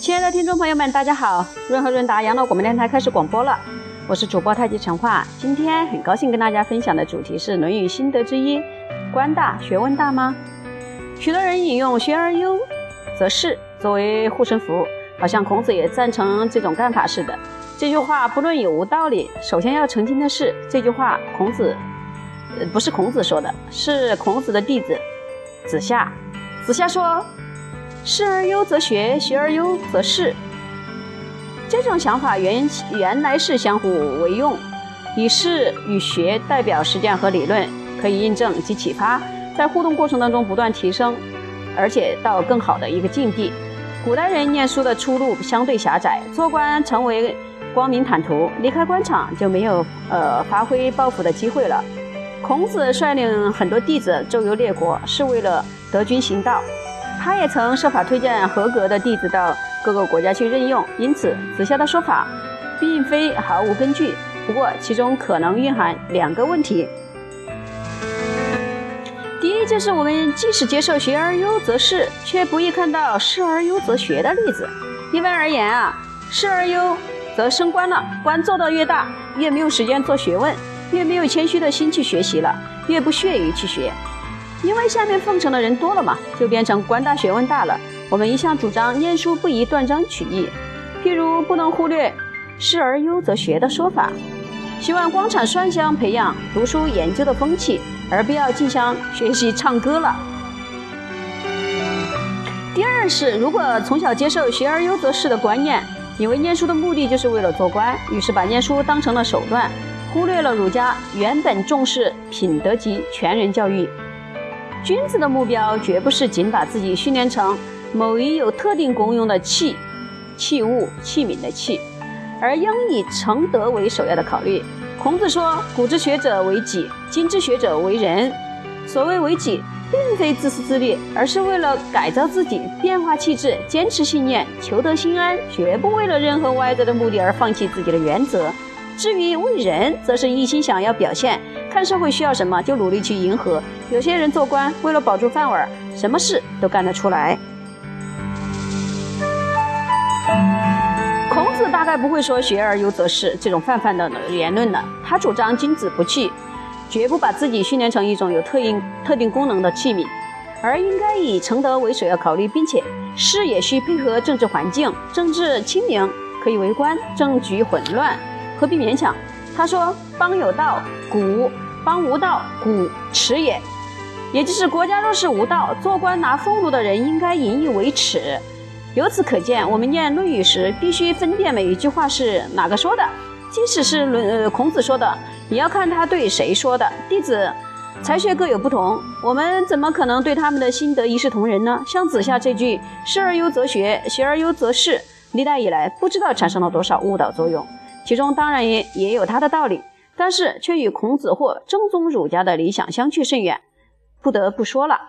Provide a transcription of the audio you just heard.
亲爱的听众朋友们，大家好！润和润达养老广播电台开始广播了，我是主播太极陈化。今天很高兴跟大家分享的主题是《论语》心得之一：官大学问大吗？许多人引用“学而优则仕”作为护身符，好像孔子也赞成这种干法似的。这句话不论有无道理，首先要澄清的是，这句话孔子，呃，不是孔子说的，是孔子的弟子子夏。子夏说。仕而优则学，学而优则仕。这种想法原原来是相互为用，以仕与学代表实践和理论，可以印证及启发，在互动过程当中不断提升，而且到更好的一个境地。古代人念书的出路相对狭窄，做官成为光明坦途，离开官场就没有呃发挥抱负的机会了。孔子率领很多弟子周游列国，是为了得君行道。他也曾设法推荐合格的弟子到各个国家去任用，因此子夏的说法并非毫无根据。不过，其中可能蕴含两个问题：第一，就是我们即使接受“学而优则仕”，却不易看到“仕而优则学”的例子。一般而言啊，“仕而优则升官了”，官做到越大，越没有时间做学问，越没有谦虚的心去学习了，越不屑于去学。因为下面奉承的人多了嘛，就变成官大学问大了。我们一向主张念书不宜断章取义，譬如不能忽略“师而优则学”的说法，希望官产双乡培养读书研究的风气，而不要竞相学习唱歌了。第二是，如果从小接受“学而优则仕”的观念，以为念书的目的就是为了做官，于是把念书当成了手段，忽略了儒家原本重视品德及全人教育。君子的目标绝不是仅把自己训练成某一有特定功用的器、器物、器皿的器，而应以成德为首要的考虑。孔子说：“古之学者为己，今之学者为人。”所谓为己，并非自私自利，而是为了改造自己、变化气质、坚持信念、求得心安，绝不为了任何外在的目的而放弃自己的原则。至于为人，则是一心想要表现。看社会需要什么就努力去迎合。有些人做官为了保住饭碗，什么事都干得出来。孔子大概不会说“学而优则仕”这种泛泛的言论了。他主张君子不器，绝不把自己训练成一种有特应特定功能的器皿，而应该以成德为首要考虑，并且士也需配合政治环境。政治清明可以为官，政局混乱何必勉强？他说：“邦有道，古。”邦无道，古耻也。也就是国家若是无道，做官拿俸禄的人应该引以为耻。由此可见，我们念《论语》时必须分辨每一句话是哪个说的。即使是论呃孔子说的，也要看他对谁说的。弟子才学各有不同，我们怎么可能对他们的心得一视同仁呢？像子夏这句“仕而优则学，学而优则仕”，历代以来不知道产生了多少误导作用，其中当然也也有他的道理。但是却与孔子或正宗儒家的理想相去甚远，不得不说了。